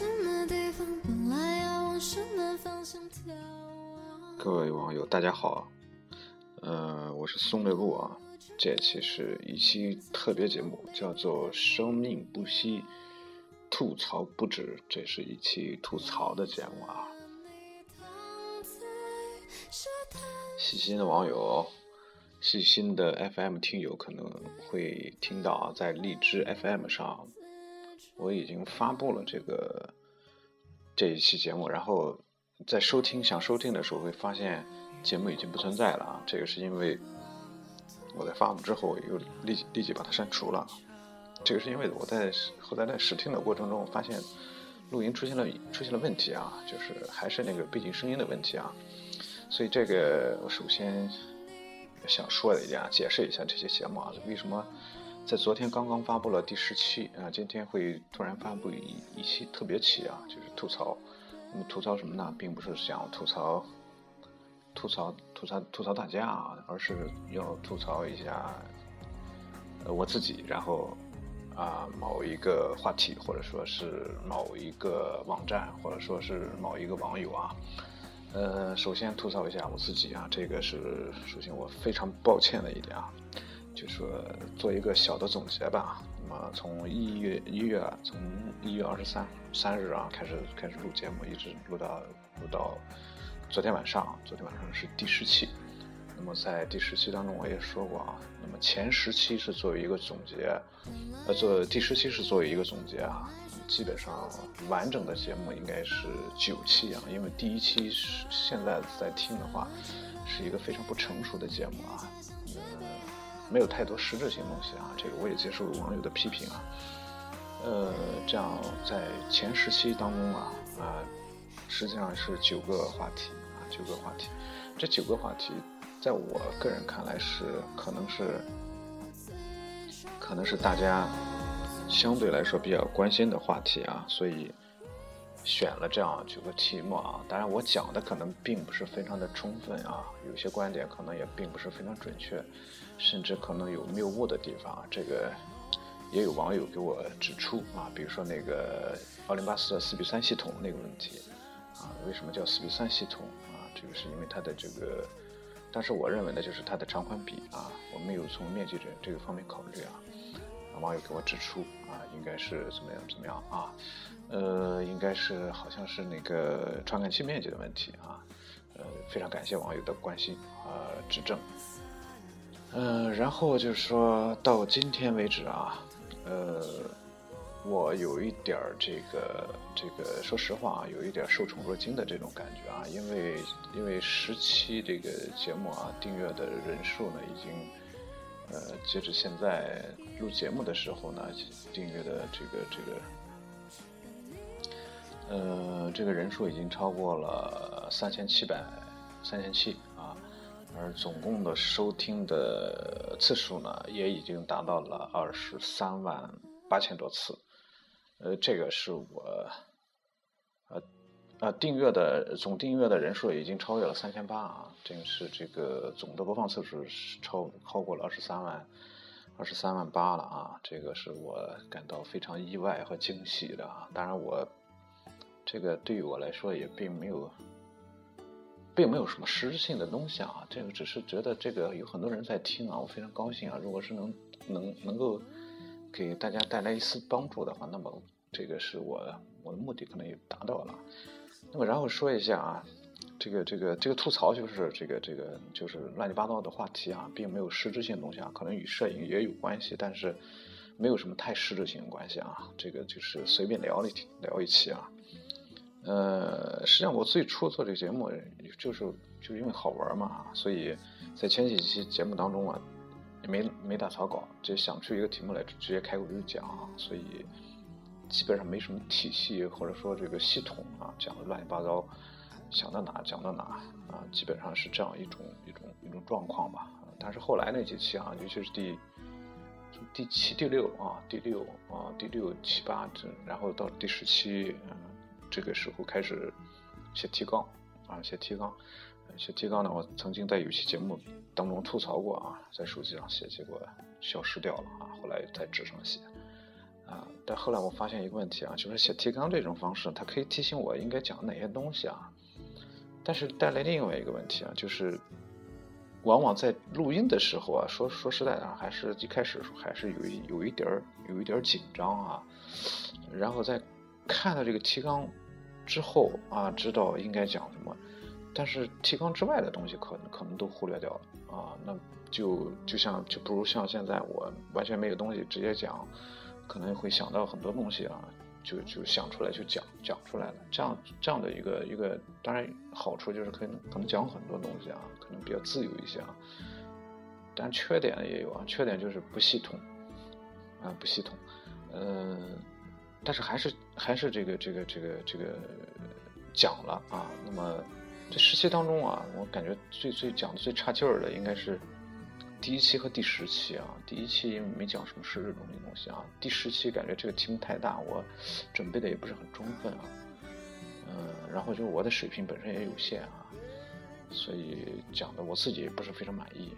什么地方本来要往什么方向各位网友，大家好，呃，我是松的路啊。这期是一期特别节目，叫做“生命不息，吐槽不止”。这是一期吐槽的节目啊。细心的网友，细心的 FM 听友可能会听到啊，在荔枝 FM 上，我已经发布了这个这一期节目，然后。在收听想收听的时候，会发现节目已经不存在了啊！这个是因为我在发布之后又立即立即把它删除了。这个是因为我在后来在试听的过程中发现录音出现了出现了问题啊，就是还是那个背景声音的问题啊。所以这个我首先想说的一点，解释一下这些节目啊，为什么在昨天刚刚发布了第十期啊，今天会突然发布一一期特别期啊，就是吐槽。那么吐槽什么呢？并不是想吐槽、吐槽、吐槽、吐槽大家啊，而是要吐槽一下呃我自己，然后啊某一个话题，或者说是某一个网站，或者说是某一个网友啊。呃，首先吐槽一下我自己啊，这个是首先我非常抱歉的一点啊，就说做一个小的总结吧。那么，从一月一月，从一月二十三三日啊开始开始录节目，一直录到录到昨天晚上。昨天晚上是第十期。那么在第十期当中，我也说过啊，那么前十期是作为一个总结，呃，做第十期是作为一个总结啊。基本上完整的节目应该是九期啊，因为第一期是现在在听的话，是一个非常不成熟的节目啊。没有太多实质性东西啊，这个我也接受网友的批评啊。呃，这样在前十期当中啊啊，实际上是九个话题啊，九个话题。这九个话题，在我个人看来是可能是可能是大家相对来说比较关心的话题啊，所以选了这样九个题目啊。当然，我讲的可能并不是非常的充分啊，有些观点可能也并不是非常准确。甚至可能有谬误的地方啊，这个也有网友给我指出啊，比如说那个奥林巴斯的四比三系统那个问题啊，为什么叫四比三系统啊？这个是因为它的这个，但是我认为呢，就是它的长宽比啊，我没有从面积这这个方面考虑啊。网友给我指出啊，应该是怎么样怎么样啊？呃，应该是好像是那个传感器面积的问题啊。呃，非常感谢网友的关心啊指正。嗯，然后就是说到今天为止啊，呃，我有一点儿这个这个，说实话啊，有一点受宠若惊的这种感觉啊，因为因为十期这个节目啊，订阅的人数呢，已经呃，截止现在录节目的时候呢，订阅的这个这个，呃，这个人数已经超过了三千七百三千七。而总共的收听的次数呢，也已经达到了二十三万八千多次。呃，这个是我，呃，呃，订阅的总订阅的人数已经超越了三千八啊，这个是这个总的播放次数是超超过了二十三万，二十三万八了啊，这个是我感到非常意外和惊喜的啊。当然，我这个对于我来说也并没有。并没有什么实质性的东西啊，这个只是觉得这个有很多人在听啊，我非常高兴啊。如果是能能能够给大家带来一丝帮助的话，那么这个是我我的目的可能也达到了。那么然后说一下啊，这个这个这个吐槽就是这个这个就是乱七八糟的话题啊，并没有实质性东西啊，可能与摄影也有关系，但是没有什么太实质性的关系啊。这个就是随便聊一聊一期啊。呃，实际上我最初做这个节目，就是就因为好玩嘛，所以在前几期节目当中啊，也没没打草稿，就想出一个题目来，直接开口就讲，所以基本上没什么体系或者说这个系统啊，讲的乱七八糟，想到哪讲到哪啊，基本上是这样一种一种一种状况吧。但是后来那几期啊，尤其是第第七、第六啊，第六啊，第六七八这，然后到第十期。这个时候开始写提纲啊，写提纲，写提纲呢。我曾经在有期节目当中吐槽过啊，在手机上写，结果消失掉了啊。后来在纸上写啊，但后来我发现一个问题啊，就是写提纲这种方式，它可以提醒我应该讲哪些东西啊，但是带来另外一个问题啊，就是往往在录音的时候啊，说说实在的，还是一开始还是有一有一点儿有一点儿紧张啊，然后在看到这个提纲之后啊，知道应该讲什么，但是提纲之外的东西可能可能都忽略掉了啊，那就就像就不如像现在我完全没有东西直接讲。可能会想到很多东西啊，就就想出来就讲讲出来了。这样这样的一个一个，当然好处就是可以可能讲很多东西啊，可能比较自由一些啊。但缺点也有啊，缺点就是不系统啊，不系统。嗯，但是还是还是这个这个这个这个讲了啊。那么这十期当中啊，我感觉最最讲的最差劲儿的应该是。第一期和第十期啊，第一期因为没讲什么实质东西东西啊，第十期感觉这个题目太大，我准备的也不是很充分啊，嗯，然后就我的水平本身也有限啊，所以讲的我自己也不是非常满意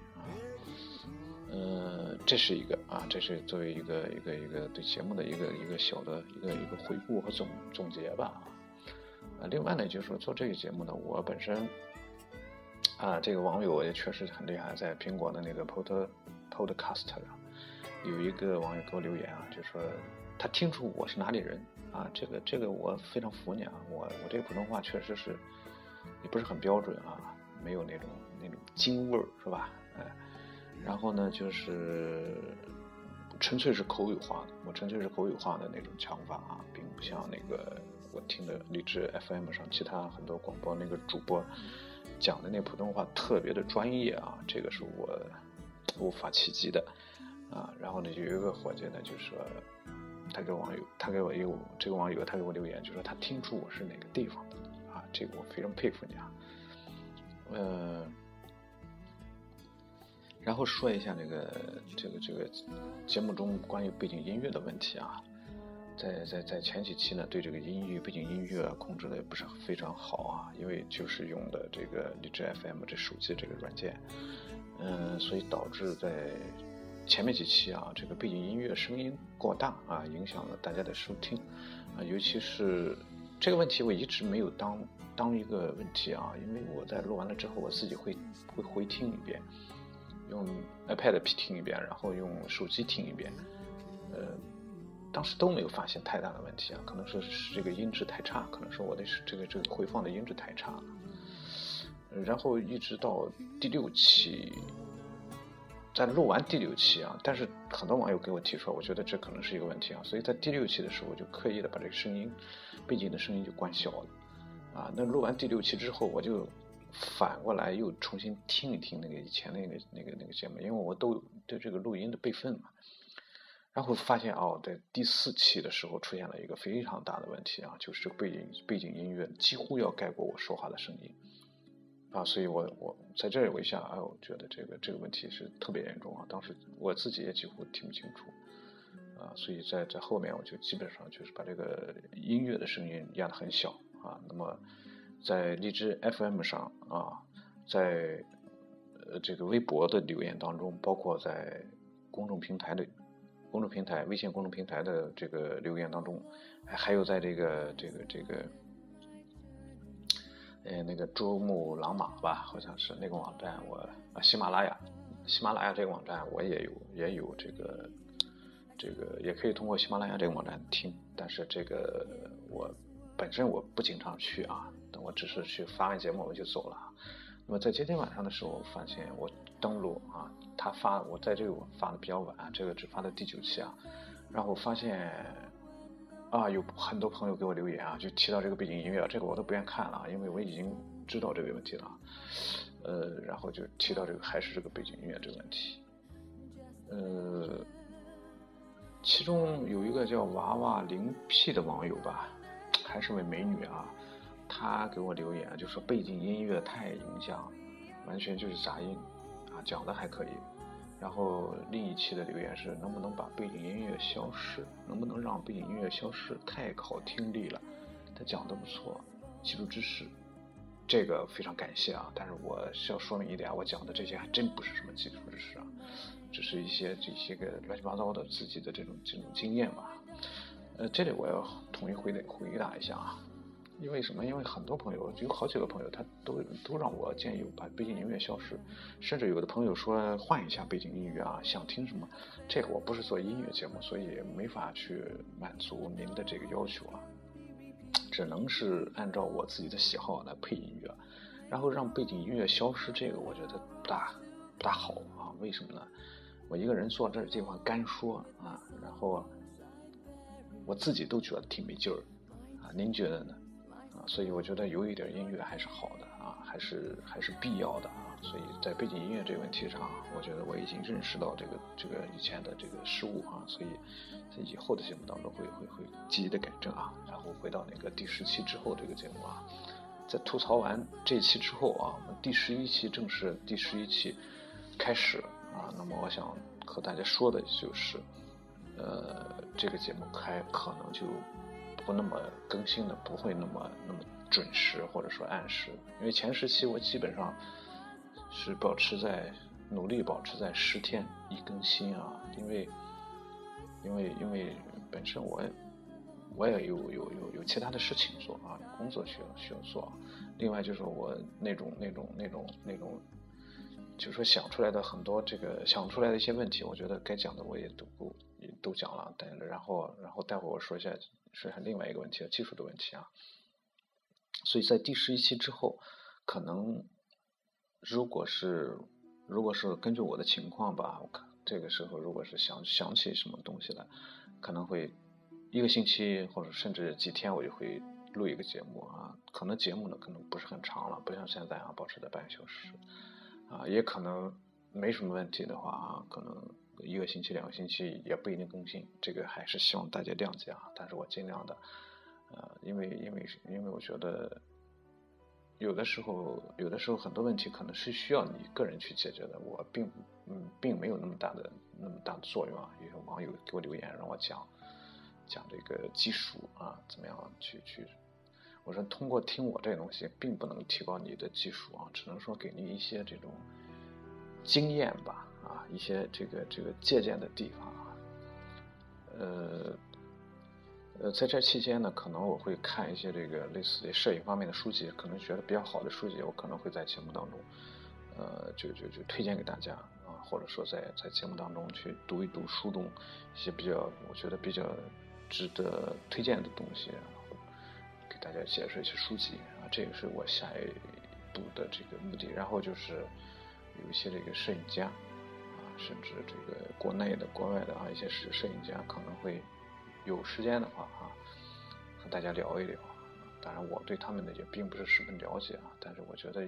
嗯，这是一个啊，这是作为一个一个一个对节目的一个一个小的一个一个回顾和总总结吧啊，另外呢就是说做这个节目呢，我本身。啊，这个网友也确实很厉害，在苹果的那个 Pod Podcast 上，有一个网友给我留言啊，就说他听出我是哪里人啊，这个这个我非常服你啊，我我这个普通话确实是也不是很标准啊，没有那种那种京味儿是吧？哎，然后呢就是纯粹是口语化的，我纯粹是口语化的那种腔法啊，并不像那个我听的荔枝 FM 上其他很多广播那个主播。讲的那普通话特别的专业啊，这个是我无法企及的啊。然后呢，有一个伙计呢，就说他给网友，他给我一个这个网友，他给我留言，就说他听出我是哪个地方的啊，这个我非常佩服你啊。嗯，然后说一下这个这个这个节目中关于背景音乐的问题啊。在在在前几期呢，对这个音乐背景音乐控制的也不是非常好啊，因为就是用的这个荔枝 FM 这手机这个软件，嗯，所以导致在前面几期啊，这个背景音乐声音过大啊，影响了大家的收听啊，尤其是这个问题我一直没有当当一个问题啊，因为我在录完了之后，我自己会会回听一遍，用 iPad 听一遍，然后用手机听一遍，呃。当时都没有发现太大的问题啊，可能是是这个音质太差，可能是我的这个这个回放的音质太差了。然后一直到第六期，在录完第六期啊，但是很多网友给我提出来，我觉得这可能是一个问题啊，所以在第六期的时候，我就刻意的把这个声音背景的声音就关小了啊。那录完第六期之后，我就反过来又重新听一听那个以前那个那个那个节目，因为我都对这个录音的备份嘛。然后发现哦，在第四期的时候出现了一个非常大的问题啊，就是背景背景音乐几乎要盖过我说话的声音啊，所以我我在这儿我一下哎，我觉得这个这个问题是特别严重啊，当时我自己也几乎听不清楚啊，所以在在后面我就基本上就是把这个音乐的声音压得很小啊，那么在荔枝 FM 上啊，在呃这个微博的留言当中，包括在公众平台的。公众平台、微信公众平台的这个留言当中，还有在这个、这个、这个，呃，那个珠穆朗玛吧，好像是那个网站，我啊，喜马拉雅，喜马拉雅这个网站我也有，也有这个，这个也可以通过喜马拉雅这个网站听，但是这个我本身我不经常去啊，我只是去发完节目我就走了。那么在今天晚上的时候，发现我登录啊。他发我在这个我发的比较晚，这个只发到第九期啊，然后发现啊有很多朋友给我留言啊，就提到这个背景音乐，这个我都不愿看了，因为我已经知道这个问题了，呃，然后就提到这个还是这个背景音乐这个问题，呃，其中有一个叫娃娃零 P 的网友吧，还是位美女啊，他给我留言就说背景音乐太影响，完全就是杂音。啊讲的还可以，然后另一期的留言是能不能把背景音乐消失？能不能让背景音乐消失？太考听力了。他讲的不错，基础知识，这个非常感谢啊。但是我需要说明一点，我讲的这些还真不是什么基础知识啊，只是一些这些个乱七八糟的自己的这种这种经验吧。呃，这里我要统一回答回答一下啊。因为什么？因为很多朋友有好几个朋友，他都都让我建议把背景音乐消失，甚至有的朋友说换一下背景音乐啊，想听什么？这个我不是做音乐节目，所以没法去满足您的这个要求啊，只能是按照我自己的喜好来配音乐，然后让背景音乐消失，这个我觉得不大不大好啊。为什么呢？我一个人坐这儿这块干说啊，然后我自己都觉得挺没劲儿啊，您觉得呢？所以我觉得有一点音乐还是好的啊，还是还是必要的啊。所以在背景音乐这个问题上，我觉得我已经认识到这个这个以前的这个失误啊，所以在以后的节目当中会会会积极的改正啊。然后回到那个第十期之后这个节目啊，在吐槽完这期之后啊，我们第十一期正式第十一期开始啊。那么我想和大家说的就是，呃，这个节目开可能就。不那么更新的不会那么那么准时或者说按时，因为前十期我基本上是保持在努力保持在十天一更新啊，因为因为因为本身我我也有有有有其他的事情做啊，工作需要需要做，另外就是我那种那种那种那种，就是说想出来的很多这个想出来的一些问题，我觉得该讲的我也都都讲了，但然后然后待会我说一下。说一下另外一个问题，技术的问题啊。所以在第十一期之后，可能如果是如果是根据我的情况吧，我看这个时候如果是想想起什么东西来，可能会一个星期或者甚至几天，我就会录一个节目啊。可能节目呢可能不是很长了，不像现在啊，保持在半个小时啊。也可能没什么问题的话，可能。一个星期、两个星期也不一定更新，这个还是希望大家谅解啊。但是我尽量的，呃，因为因为因为我觉得，有的时候有的时候很多问题可能是需要你个人去解决的，我并嗯并没有那么大的那么大的作用啊。有网友给我留言让我讲讲这个技术啊，怎么样去去，我说通过听我这个东西，并不能提高你的技术啊，只能说给你一些这种经验吧。啊，一些这个这个借鉴的地方啊，呃呃，在这期间呢，可能我会看一些这个类似于摄影方面的书籍，可能觉得比较好的书籍，我可能会在节目当中，呃，就就就推荐给大家啊，或者说在在节目当中去读一读书中一些比较我觉得比较值得推荐的东西，给大家介绍一些书籍啊，这个是我下一步的这个目的，然后就是有一些这个摄影家。甚至这个国内的、国外的啊，一些摄摄影家可能会有时间的话啊，和大家聊一聊。当然，我对他们呢也并不是十分了解啊，但是我觉得，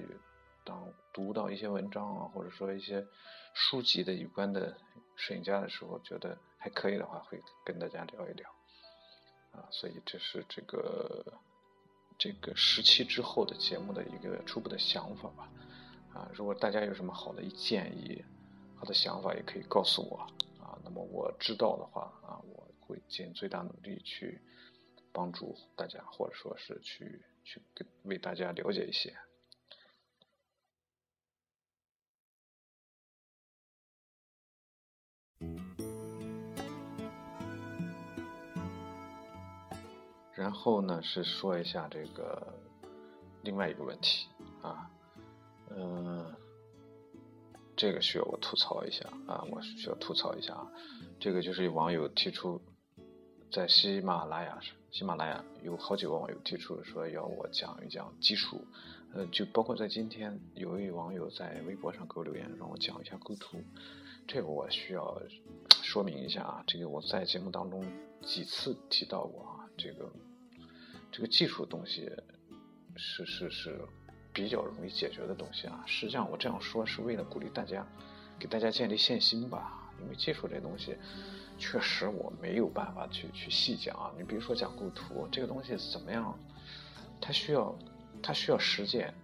当读到一些文章啊，或者说一些书籍的有关的摄影家的时候，觉得还可以的话，会跟大家聊一聊。啊，所以这是这个这个时期之后的节目的一个初步的想法吧。啊，如果大家有什么好的建议，的想法也可以告诉我啊，那么我知道的话啊，我会尽最大努力去帮助大家，或者说是去去为大家了解一些。然后呢，是说一下这个另外一个问题啊，嗯。这个需要我吐槽一下啊！我需要吐槽一下啊！这个就是有网友提出，在喜马拉雅上，喜马拉雅有好几个网友提出说要我讲一讲技术，呃，就包括在今天有一位网友在微博上给我留言，让我讲一下构图。这个我需要说明一下啊！这个我在节目当中几次提到过啊，这个这个技术东西是是是。比较容易解决的东西啊，实际上我这样说是为了鼓励大家，给大家建立信心吧。因为技术这东西，确实我没有办法去去细讲啊。你比如说讲构图这个东西怎么样，它需要它需要实践，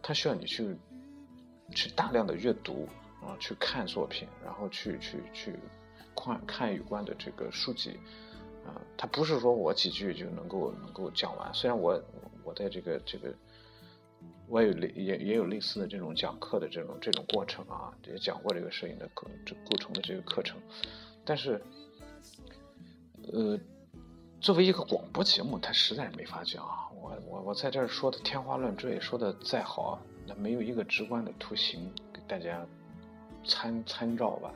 它需要你去去大量的阅读啊，去看作品，然后去去去看看有关的这个书籍啊。它不是说我几句就能够能够讲完。虽然我我在这个这个。我有类也也有类似的这种讲课的这种这种过程啊，也讲过这个摄影的构这构成的这个课程，但是，呃，作为一个广播节目，它实在是没法讲。我我我在这儿说的天花乱坠，说的再好，那没有一个直观的图形给大家参参照吧。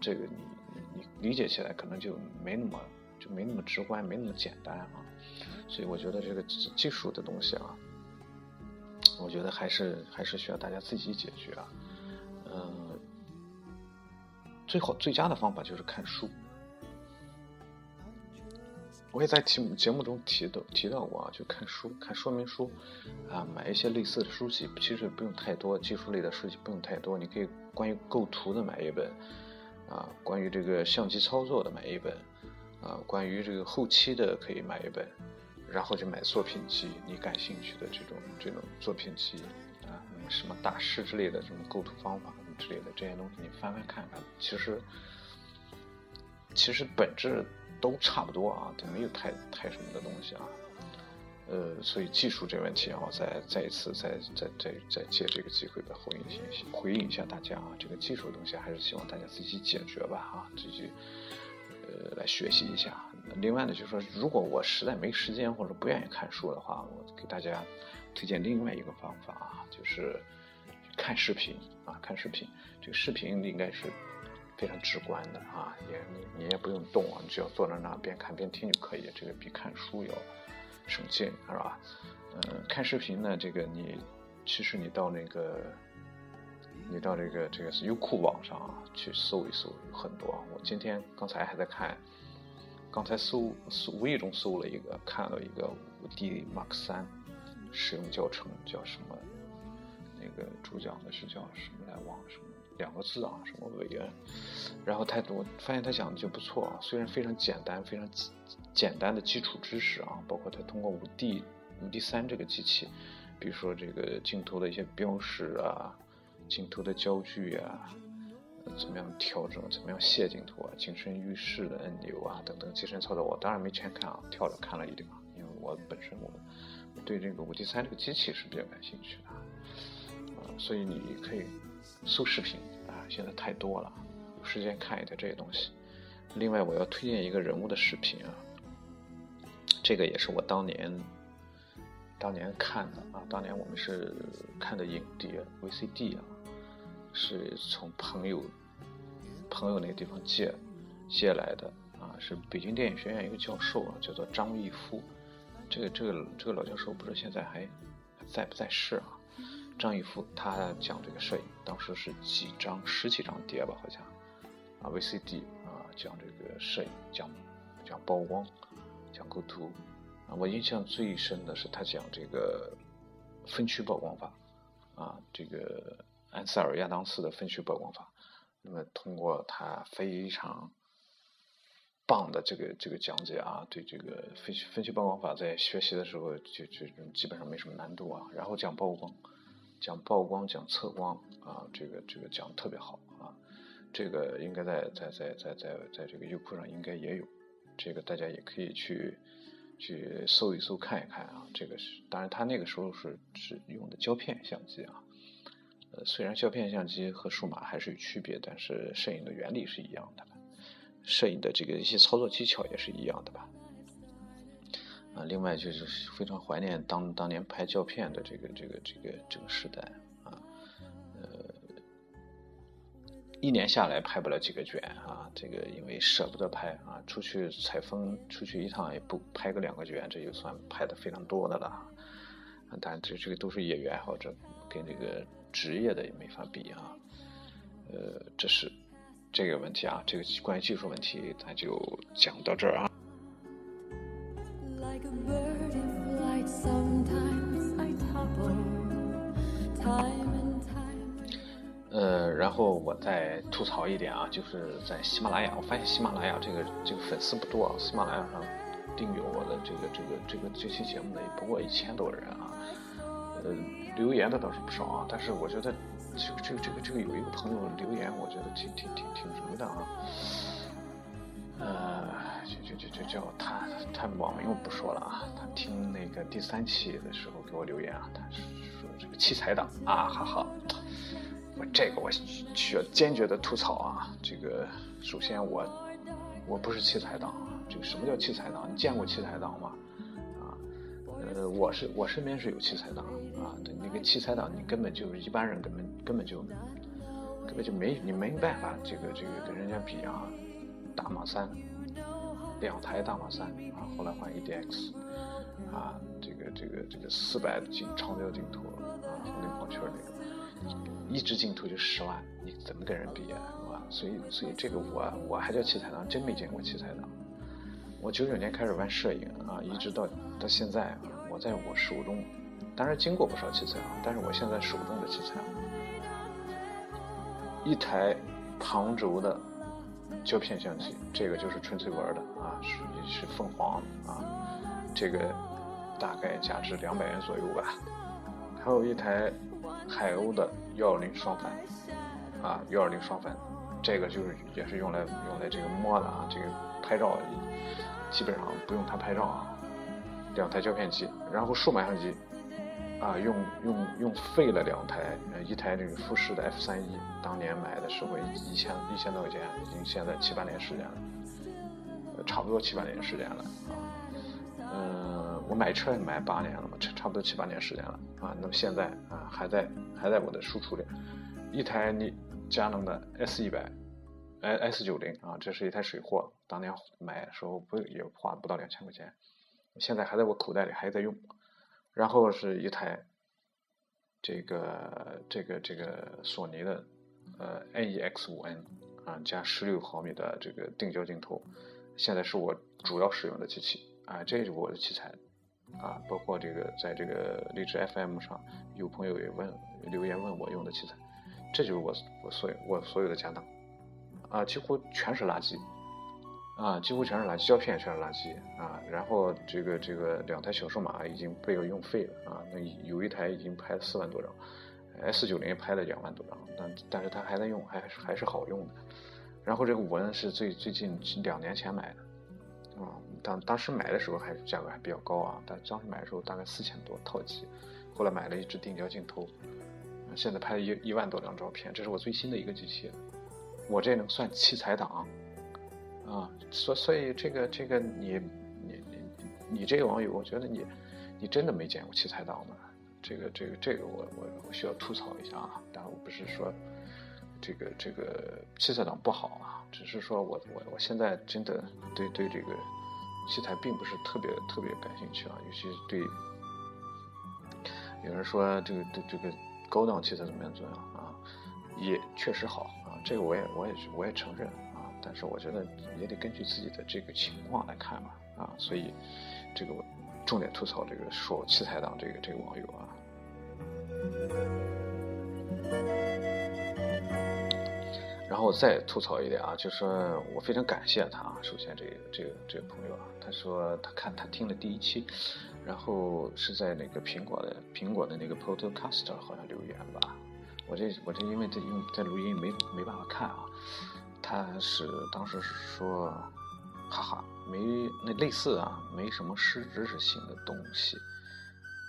这个你你理解起来可能就没那么就没那么直观，没那么简单啊。所以我觉得这个技术的东西啊，我觉得还是还是需要大家自己解决啊。嗯，最好最佳的方法就是看书。我也在节节目中提到提到过啊，就看书看说明书，啊，买一些类似的书籍，其实不用太多，技术类的书籍不用太多，你可以关于构图的买一本，啊，关于这个相机操作的买一本，啊，关于这个后期的可以买一本，然后就买作品集，你感兴趣的这种这种作品集，啊，什么大师之类的这种构图方法什么之类的这些东西，你翻翻看看，其实其实本质。都差不多啊，都没有太太什么的东西啊，呃，所以技术这问题啊，我再再一次再再再再借这个机会的回应一下，回应一下大家啊，这个技术的东西还是希望大家自己解决吧啊，自己呃来学习一下。另外呢，就是说，如果我实在没时间或者不愿意看书的话，我给大家推荐另外一个方法啊，就是看视频啊，看视频，这个视频应该是。非常直观的啊，也你你也不用动啊，你只要坐在那边看边听就可以，这个比看书要省劲，是吧？嗯，看视频呢，这个你其实你到那个你到这个这个优酷网上啊去搜一搜，有很多。我今天刚才还在看，刚才搜搜无意中搜了一个，看了一个五 D Mark 三使用教程，叫什么？那个主讲的是叫什么来？忘了什么。两个字啊，什么委员，然后他我发现他讲的就不错啊，虽然非常简单，非常简单的基础知识啊，包括他通过五 D 五 D 三这个机器，比如说这个镜头的一些标识啊，镜头的焦距啊，怎么样调整，怎么样卸镜头啊，景深预示的按钮啊等等机身操作，我当然没全看啊，跳着看了一点啊，因为我本身我对这个五 D 三这个机器是比较感兴趣的啊，所以你可以。搜视频啊，现在太多了，有时间看一点这些东西。另外，我要推荐一个人物的视频啊，这个也是我当年当年看的啊，当年我们是看的影碟 VCD 啊，是从朋友朋友那个地方借借来的啊，是北京电影学院一个教授啊，叫做张毅夫，这个这个这个老教授不知道现在还在不在世啊。张艺夫他讲这个摄影，当时是几张十几张碟吧，好像啊 VCD 啊讲这个摄影，讲讲曝光，讲构图啊。我印象最深的是他讲这个分区曝光法啊，这个安塞尔亚当斯的分区曝光法。那么通过他非常棒的这个这个讲解啊，对这个分区分区曝光法在学习的时候就就基本上没什么难度啊。然后讲曝光。讲曝光，讲测光啊，这个这个讲的特别好啊，这个应该在在在在在在这个优酷上应该也有，这个大家也可以去去搜一搜看一看啊，这个是当然他那个时候是是用的胶片相机啊，呃虽然胶片相机和数码还是有区别，但是摄影的原理是一样的，摄影的这个一些操作技巧也是一样的吧。啊，另外就是非常怀念当当年拍胶片的这个这个这个这个时代啊，呃，一年下来拍不了几个卷啊，这个因为舍不得拍啊，出去采风出去一趟也不拍个两个卷，这就算拍的非常多的了。但这这个都是业余爱好者，跟这个职业的也没法比啊。呃，这是这个问题啊，这个关于技术问题，咱就讲到这儿啊。呃，然后我再吐槽一点啊，就是在喜马拉雅，我发现喜马拉雅这个这个粉丝不多啊，喜马拉雅上订阅我的这个这个这个这期节目的也不过一千多人啊，呃，留言的倒是不少啊，但是我觉得这个这个这个这个有一个朋友留言，我觉得挺挺挺挺什么的啊，呃，就就就就叫他他网名我不说了啊，他听那个第三期的时候给我留言啊，他说这个器材党啊，哈哈。我这个我需要坚决的吐槽啊！这个首先我我不是器材党，这个什么叫器材党？你见过器材党吗？呃，我是我身边是有器材党啊，对那个器材党，你根本就一般人根本根本就根本就没你没办法这个这个跟人家比啊，大马三，两台大马三啊，后来换 EDX 啊，这个这个这个四百镜长焦镜头啊，红内光圈那个，一支镜头就十万，你怎么跟人比啊？所以，所以这个我我还叫器材党，真没见过器材党。我九九年开始玩摄影啊，一直到到现在啊，我在我手中，当然经过不少器材啊，但是我现在手中的器材，一台旁轴的胶片相机，这个就是纯粹玩的啊，属于是凤凰啊，这个大概价值两百元左右吧。还有一台海鸥的幺二零双反啊，幺二零双反。这个就是也是用来用来这个摸的啊，这个拍照基本上不用它拍照啊。两台胶片机，然后数码相机啊，用用用废了两台，一台这个富士的 F 三一，当年买的时候一千一千多块钱，已经现在七八年时间了，差不多七八年时间了啊。嗯，我买车也买八年了嘛，差差不多七八年时间了啊。那么现在啊，还在还在我的输出里，一台你。佳能的 S 一百，S 九零啊，这是一台水货，当年买的时候不也花不到两千块钱，现在还在我口袋里还在用。然后是一台这个这个这个索尼的呃 NEX 五 N 啊，加十六毫米的这个定焦镜头，现在是我主要使用的机器啊，这是我的器材啊，包括这个在这个荔枝 FM 上有朋友也问留言问我用的器材。这就是我我所有我所有的家当，啊，几乎全是垃圾，啊，几乎全是垃圾，胶片全是垃圾啊。然后这个这个两台小数码已经被我用废了啊。那有一台已经拍了四万多张，S 九零拍了两万多张，但但是它还在用，还是还是好用的。然后这个五 N 是最最近两年前买的，啊，当当时买的时候还价格还比较高啊，但当时买的时候大概四千多套机，后来买了一支定焦镜头。现在拍了一一万多张照片，这是我最新的一个机器，我这能算器材党啊？所所以这个这个你你你你这个网友，我觉得你你真的没见过器材党吗？这个这个这个我我我需要吐槽一下啊！当然我不是说这个这个器材党不好啊，只是说我我我现在真的对对这个器材并不是特别特别感兴趣啊，尤其是对有人说这个对这个。高档器材怎么样？怎么样啊？也确实好啊，这个我也我也我也承认。但是我觉得也得根据自己的这个情况来看吧啊。所以这个我重点吐槽这个说器材党这个这个网友啊。然后再吐槽一点啊，就是说我非常感谢他啊。首先这个这个这个朋友啊，他说他看他听了第一期。然后是在那个苹果的苹果的那个 Podcast 好像留言吧，我这我这因为这用在录音没没办法看啊，他是当时是说，哈哈，没那类似啊，没什么实质性的东西，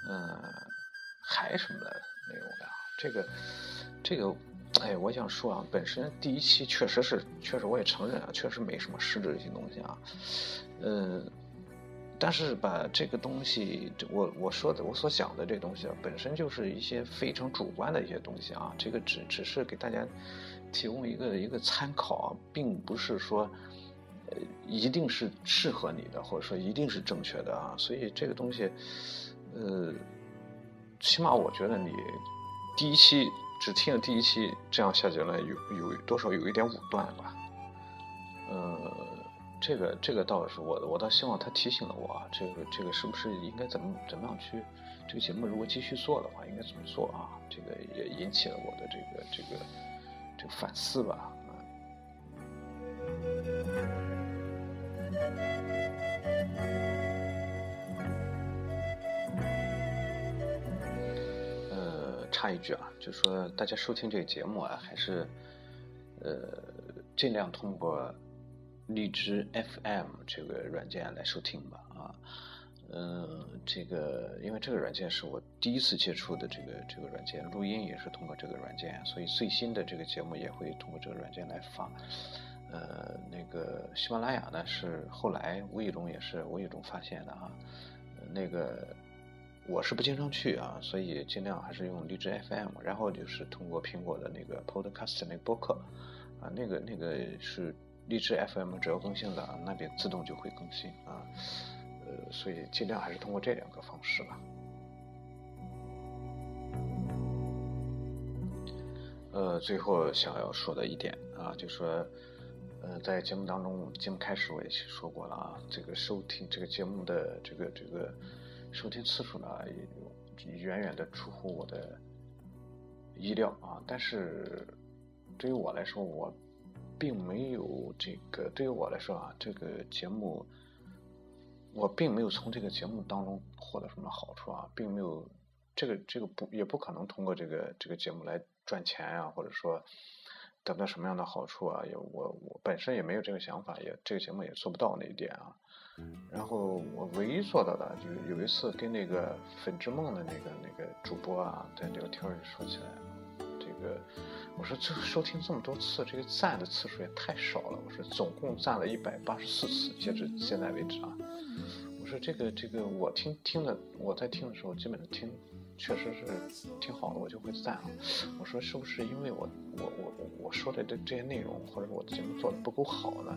嗯，还什么的内容的，这个这个，哎，我想说啊，本身第一期确实是确实我也承认啊，确实没什么实质性东西啊，嗯。但是把这个东西，我我说的我所讲的这东西啊，本身就是一些非常主观的一些东西啊。这个只只是给大家提供一个一个参考啊，并不是说呃一定是适合你的，或者说一定是正确的啊。所以这个东西，呃，起码我觉得你第一期只听了第一期，这样下结论有有多少有一点武断吧，呃。这个这个倒是我我倒希望他提醒了我，这个这个是不是应该怎么怎么样去这个节目如果继续做的话应该怎么做啊？这个也引起了我的这个这个这个反思吧。呃，插一句啊，就说大家收听这个节目啊，还是呃尽量通过。荔枝 FM 这个软件来收听吧，啊，嗯，这个因为这个软件是我第一次接触的，这个这个软件录音也是通过这个软件，所以最新的这个节目也会通过这个软件来发。呃，那个喜马拉雅呢是后来无意中也是无意中发现的啊。那个我是不经常去啊，所以尽量还是用荔枝 FM，然后就是通过苹果的那个 Podcast 那个播客啊，那个那个是荔枝 FM 只要更新了，那边自动就会更新啊。呃，所以尽量还是通过这两个方式吧。呃，最后想要说的一点啊，就说，呃，在节目当中，节目开始我也说过了啊，这个收听这个节目的这个这个收听次数呢，也远远的出乎我的意料啊。但是对于我来说，我并没有这个，对于我来说啊，这个节目，我并没有从这个节目当中获得什么好处啊，并没有这个这个不也不可能通过这个这个节目来。赚钱呀，或者说得到什么样的好处啊？也我我本身也没有这个想法，也这个节目也做不到那一点啊。然后我唯一做到的，就是有一次跟那个粉之梦的那个那个主播啊，在聊天里说起来，这个我说这收听这么多次，这个赞的次数也太少了。我说总共赞了一百八十四次，截至现在为止啊。我说这个这个我听听的，我在听的时候基本上听。确实是挺好的，我就会赞啊。我说是不是因为我我我我说的这这些内容，或者我的节目做的不够好呢？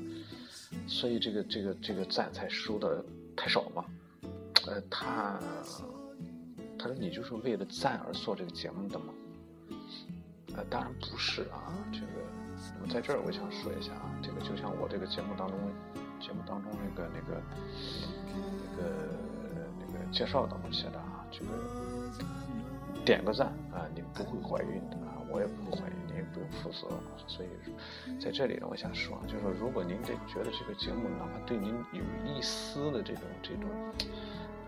所以这个这个这个赞才收的太少嘛？呃，他他说你就是为了赞而做这个节目的吗？呃，当然不是啊。这个我在这儿我想说一下啊，这个就像我这个节目当中节目当中那个那个那个那个介绍当中写的啊，这个。点个赞啊！你不会怀孕的啊，我也不会怀孕，你也不用负责。所以，在这里呢，我想说，就是说，如果您这觉得这个节目哪怕对您有一丝的这种这种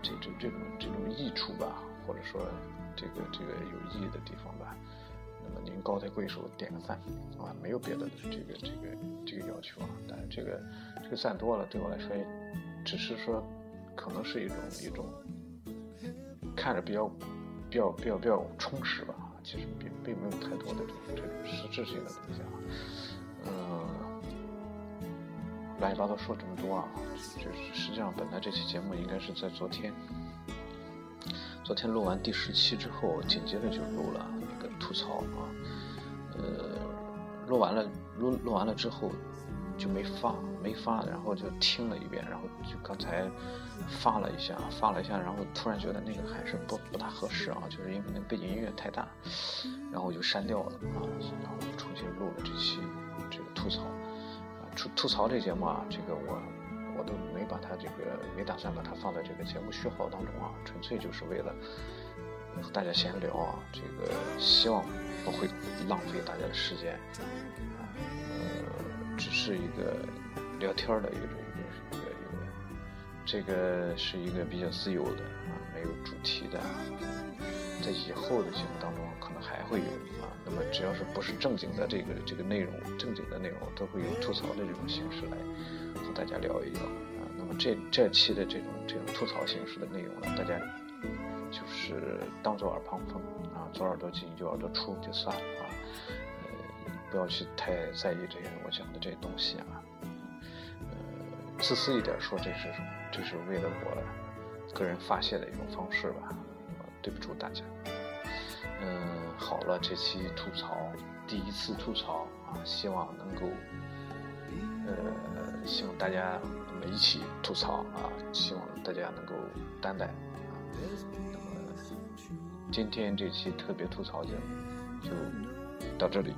这种这种这种益处吧，或者说这个这个有意义的地方吧，那您高抬贵手点个赞啊，没有别的这个这个这个要求啊。但是这个这个赞多了，对我来说，只是说可能是一种一种看着比较。比较比较比较充实吧，其实并并没有太多的这种这种实质性的东西啊，嗯，乱七八糟说这么多啊，就是实际上本来这期节目应该是在昨天，昨天录完第十期之后，紧接着就录了吐槽啊，呃，录完了录录完了之后就没发没发，然后就听了一遍，然后就刚才。发了一下，发了一下，然后突然觉得那个还是不不大合适啊，就是因为那背景音乐太大，然后我就删掉了啊，然后重新录了这期这个吐槽啊，吐吐槽这节目啊，这个我我都没把它这个没打算把它放在这个节目序号当中啊，纯粹就是为了和大家闲聊啊，这个希望不会浪费大家的时间啊，呃，只是一个聊天的一种。这个是一个比较自由的啊，没有主题的，在以后的节目当中可能还会有啊。那么只要是不是正经的这个这个内容，正经的内容都会有吐槽的这种形式来和大家聊一聊啊。那么这这期的这种这种吐槽形式的内容呢，大家就是当做耳旁风啊，左耳朵进右耳朵出就算了啊，呃，不要去太在意这些我讲的这些东西啊。呃，自私一点说，这是。这是为了我个人发泄的一种方式吧，对不住大家。嗯，好了，这期吐槽第一次吐槽啊，希望能够，呃，希望大家我们一起吐槽啊，希望大家能够担待啊。今天这期特别吐槽节目就到这里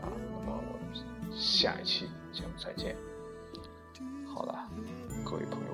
啊，那么我们下一期节目再见。好了，各位朋友。